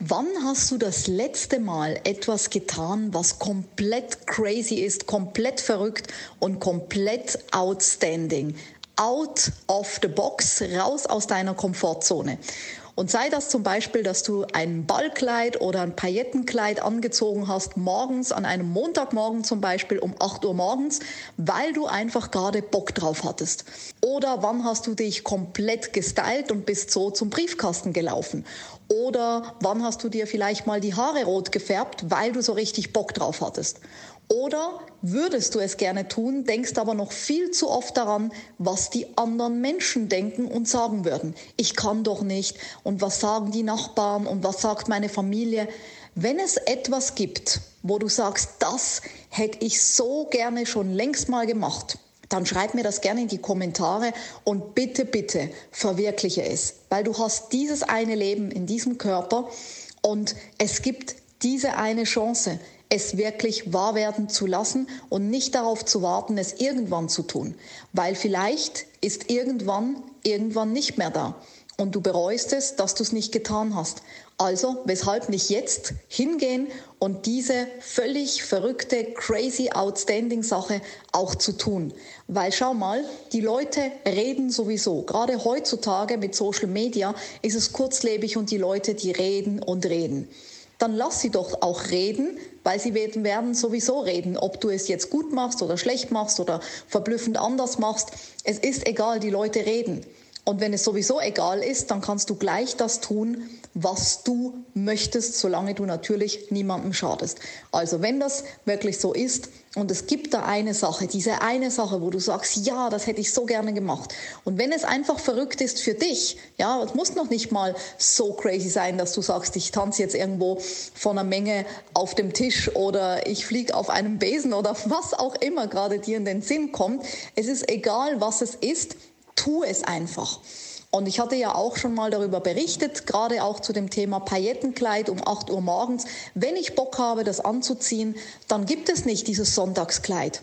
Wann hast du das letzte Mal etwas getan, was komplett crazy ist, komplett verrückt und komplett outstanding? Out of the box, raus aus deiner Komfortzone. Und sei das zum Beispiel, dass du ein Ballkleid oder ein Paillettenkleid angezogen hast, morgens, an einem Montagmorgen zum Beispiel um 8 Uhr morgens, weil du einfach gerade Bock drauf hattest. Oder wann hast du dich komplett gestylt und bist so zum Briefkasten gelaufen? Oder wann hast du dir vielleicht mal die Haare rot gefärbt, weil du so richtig Bock drauf hattest? Oder würdest du es gerne tun, denkst aber noch viel zu oft daran, was die anderen Menschen denken und sagen würden. Ich kann doch nicht. Und was sagen die Nachbarn und was sagt meine Familie? Wenn es etwas gibt, wo du sagst, das hätte ich so gerne schon längst mal gemacht, dann schreib mir das gerne in die Kommentare und bitte, bitte verwirkliche es, weil du hast dieses eine Leben in diesem Körper und es gibt diese eine Chance es wirklich wahr werden zu lassen und nicht darauf zu warten, es irgendwann zu tun. Weil vielleicht ist irgendwann, irgendwann nicht mehr da. Und du bereust es, dass du es nicht getan hast. Also, weshalb nicht jetzt hingehen und diese völlig verrückte, crazy, outstanding Sache auch zu tun? Weil schau mal, die Leute reden sowieso. Gerade heutzutage mit Social Media ist es kurzlebig und die Leute, die reden und reden dann lass sie doch auch reden, weil sie werden, sowieso reden, ob du es jetzt gut machst oder schlecht machst oder verblüffend anders machst. Es ist egal, die Leute reden. Und wenn es sowieso egal ist, dann kannst du gleich das tun, was du möchtest, solange du natürlich niemandem schadest. Also wenn das wirklich so ist und es gibt da eine Sache, diese eine Sache, wo du sagst, ja, das hätte ich so gerne gemacht. Und wenn es einfach verrückt ist für dich, ja, es muss noch nicht mal so crazy sein, dass du sagst, ich tanze jetzt irgendwo von einer Menge auf dem Tisch oder ich fliege auf einem Besen oder was auch immer gerade dir in den Sinn kommt. Es ist egal, was es ist, tu es einfach. Und ich hatte ja auch schon mal darüber berichtet, gerade auch zu dem Thema Paillettenkleid um 8 Uhr morgens. Wenn ich Bock habe, das anzuziehen, dann gibt es nicht dieses Sonntagskleid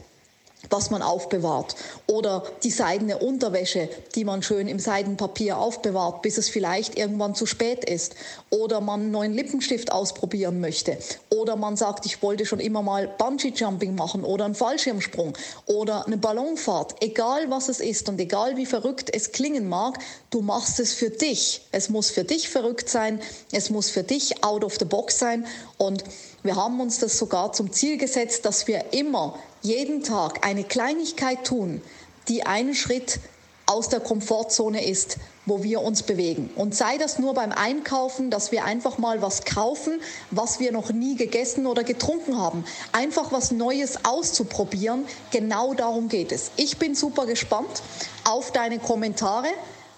was man aufbewahrt. Oder die seidene Unterwäsche, die man schön im Seidenpapier aufbewahrt, bis es vielleicht irgendwann zu spät ist. Oder man einen neuen Lippenstift ausprobieren möchte. Oder man sagt, ich wollte schon immer mal Bungee-Jumping machen oder einen Fallschirmsprung oder eine Ballonfahrt. Egal was es ist und egal wie verrückt es klingen mag, du machst es für dich. Es muss für dich verrückt sein. Es muss für dich out of the box sein. Und wir haben uns das sogar zum Ziel gesetzt, dass wir immer jeden Tag eine Kleinigkeit tun, die einen Schritt aus der Komfortzone ist, wo wir uns bewegen. Und sei das nur beim Einkaufen, dass wir einfach mal was kaufen, was wir noch nie gegessen oder getrunken haben. Einfach was Neues auszuprobieren. Genau darum geht es. Ich bin super gespannt auf deine Kommentare,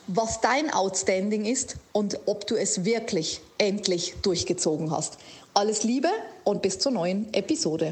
was dein Outstanding ist und ob du es wirklich endlich durchgezogen hast. Alles Liebe und bis zur neuen Episode.